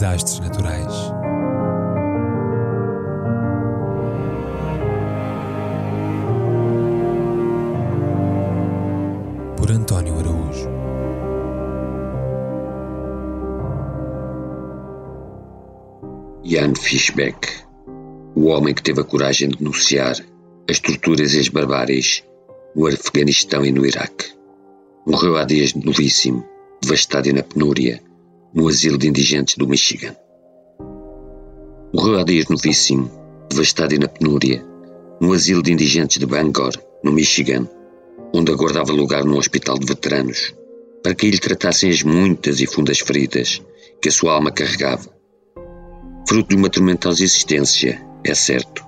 desastres naturais. Por António Araújo. Jan Fishbeck, o homem que teve a coragem de denunciar as torturas e as barbáries no Afeganistão e no Iraque. Morreu há dias novíssimo, devastado e na penúria, no asilo de indigentes do Michigan. Morreu há dias novíssimo, devastado e na penúria, no asilo de indigentes de Bangor, no Michigan, onde aguardava lugar num hospital de veteranos, para que lhe tratassem as muitas e fundas feridas que a sua alma carregava. Fruto de uma tormentosa existência, é certo,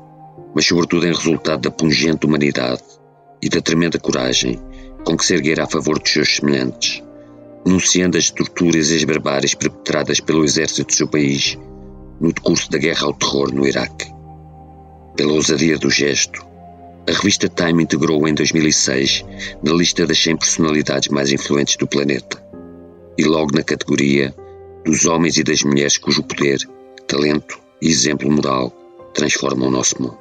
mas sobretudo em resultado da pungente humanidade e da tremenda coragem com que se erguera a favor dos seus semelhantes, denunciando as torturas e as barbáries perpetradas pelo exército do seu país no decurso da guerra ao terror no Iraque. Pela ousadia do gesto, a revista Time integrou-o em 2006 na lista das 100 personalidades mais influentes do planeta e logo na categoria dos homens e das mulheres cujo poder, talento e exemplo moral transformam o nosso mundo.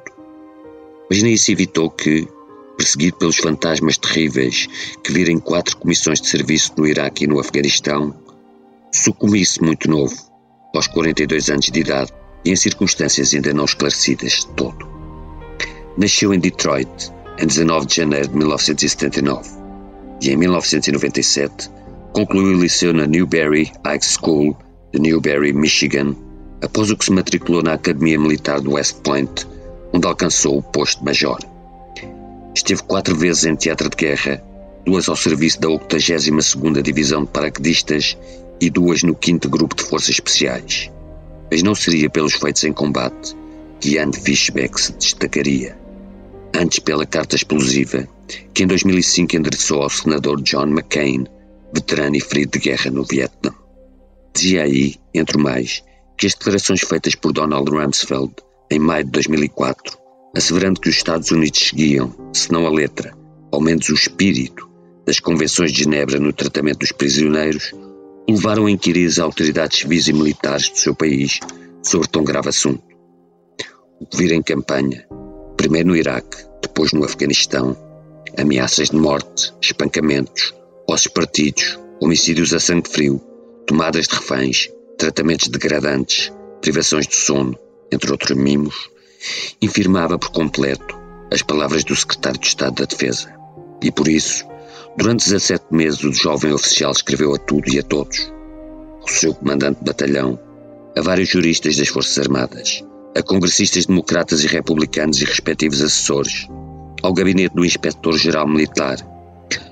Mas nem isso evitou que, perseguido pelos fantasmas terríveis que virem quatro comissões de serviço no Iraque e no Afeganistão, sucumbisse muito novo, aos 42 anos de idade e em circunstâncias ainda não esclarecidas de todo. Nasceu em Detroit em 19 de janeiro de 1979 e em 1997 concluiu o liceu na Newberry High School de Newberry, Michigan, após o que se matriculou na Academia Militar do West Point, onde alcançou o posto de major. Esteve quatro vezes em teatro de guerra, duas ao serviço da 82ª Divisão de Paraquedistas e duas no 5 Grupo de Forças Especiais. Mas não seria pelos feitos em combate que Jan Fishbeck se destacaria, antes pela carta explosiva que em 2005 endereçou ao senador John McCain, veterano e ferido de guerra no Vietnã. Dizia aí, entre mais, que as declarações feitas por Donald Rumsfeld em maio de 2004 asseverando que os Estados Unidos seguiam, se não a letra, ao menos o espírito, das convenções de Genebra no tratamento dos prisioneiros, levaram a inquirir as autoridades civis e militares do seu país sobre tão grave assunto. O que vira em campanha, primeiro no Iraque, depois no Afeganistão, ameaças de morte, espancamentos, ossos partidos, homicídios a sangue frio, tomadas de reféns, tratamentos degradantes, privações de sono, entre outros mimos, infirmava por completo as palavras do secretário de Estado da Defesa. E por isso, durante 17 meses, o jovem oficial escreveu a tudo e a todos. O seu comandante de batalhão, a vários juristas das Forças Armadas, a congressistas democratas e republicanos e respectivos assessores, ao gabinete do inspetor-geral militar,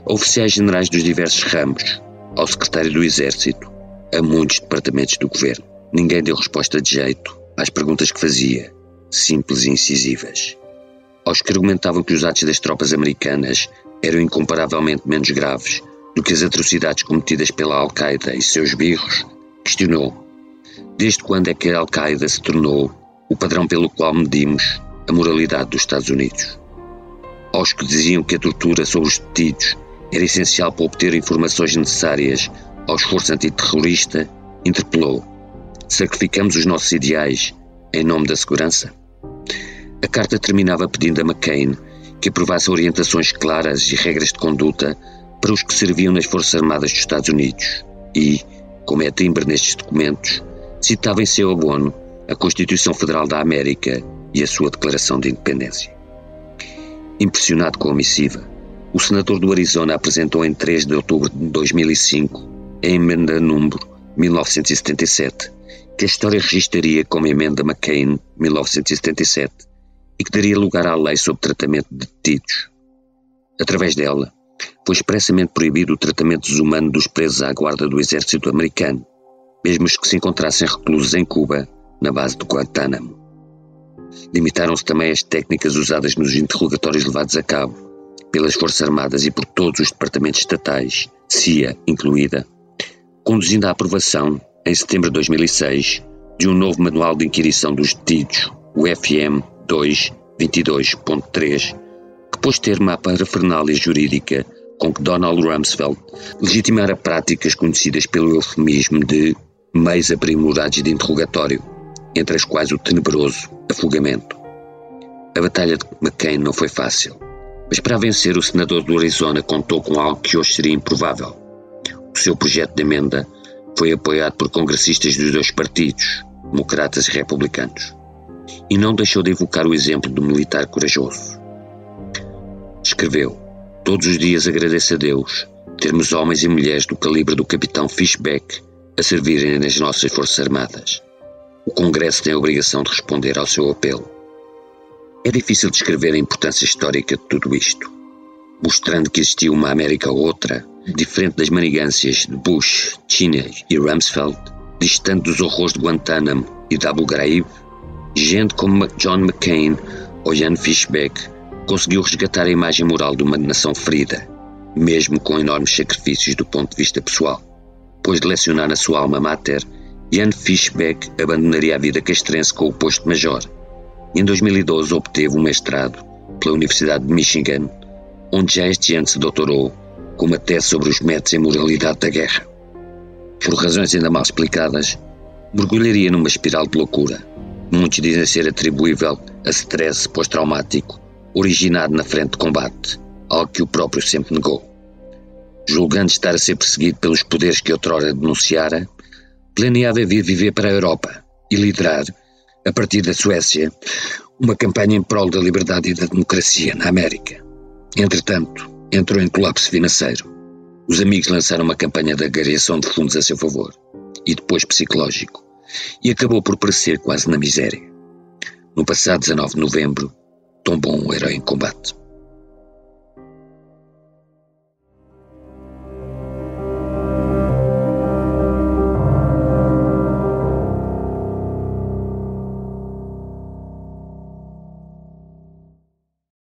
a oficiais generais dos diversos ramos, ao secretário do Exército, a muitos departamentos do governo. Ninguém deu resposta de jeito às perguntas que fazia simples e incisivas. Aos que argumentavam que os atos das tropas americanas eram incomparavelmente menos graves do que as atrocidades cometidas pela Al-Qaeda e seus birros, questionou: desde quando é que a Al-Qaeda se tornou o padrão pelo qual medimos a moralidade dos Estados Unidos? Aos que diziam que a tortura sobre os detidos era essencial para obter informações necessárias ao esforço antiterrorista, interpelou: sacrificamos os nossos ideais em nome da segurança? A carta terminava pedindo a McCain que aprovasse orientações claras e regras de conduta para os que serviam nas Forças Armadas dos Estados Unidos e, como é timbre nestes documentos, citava em seu abono a Constituição Federal da América e a sua Declaração de Independência. Impressionado com a missiva, o senador do Arizona apresentou em 3 de outubro de 2005 a emenda número 1977, que a história registraria como emenda McCain 1977 e que daria lugar à lei sobre tratamento de detidos. Através dela, foi expressamente proibido o tratamento desumano dos presos à guarda do exército americano, mesmo os que se encontrassem reclusos em Cuba, na base do Guantánamo. Limitaram-se também as técnicas usadas nos interrogatórios levados a cabo pelas Forças Armadas e por todos os departamentos estatais, CIA incluída, conduzindo à aprovação, em setembro de 2006, de um novo Manual de Inquirição dos Detidos, o FM 2.22.3, que pôs termo à parafernália jurídica com que Donald Rumsfeld legitimara práticas conhecidas pelo eufemismo de meios aprimorados de interrogatório, entre as quais o tenebroso afogamento. A batalha de McCain não foi fácil, mas para vencer o senador do Arizona contou com algo que hoje seria improvável. O seu projeto de emenda foi apoiado por congressistas dos dois partidos, democratas e republicanos, e não deixou de evocar o exemplo do militar corajoso. Escreveu: Todos os dias agradeço a Deus termos homens e mulheres do calibre do capitão Fishback a servirem nas nossas Forças Armadas. O Congresso tem a obrigação de responder ao seu apelo. É difícil descrever a importância histórica de tudo isto, mostrando que existiu uma América outra, diferente das manigâncias de Bush, Cheney e Rumsfeld, distante dos horrores de Guantánamo e de Abu Ghraib, gente como John McCain ou Jan Fishback conseguiu resgatar a imagem moral de uma nação ferida, mesmo com enormes sacrifícios do ponto de vista pessoal. Depois de lecionar na sua alma mater, Jan Fishbeck abandonaria a vida castrense com o posto major. Em 2012 obteve um mestrado pela Universidade de Michigan, onde já este ano se doutorou com uma tese sobre os métodos e moralidade da guerra. Por razões ainda mal explicadas, mergulharia numa espiral de loucura. Muitos dizem ser atribuível a stress pós-traumático originado na frente de combate, algo que o próprio sempre negou. Julgando estar a ser perseguido pelos poderes que outrora denunciara, planeava vir viver para a Europa e liderar, a partir da Suécia, uma campanha em prol da liberdade e da democracia na América. Entretanto, entrou em colapso financeiro. Os amigos lançaram uma campanha de agregação de fundos a seu favor, e depois psicológico, e acabou por perecer quase na miséria. No passado 19 de novembro, tombou um herói em combate.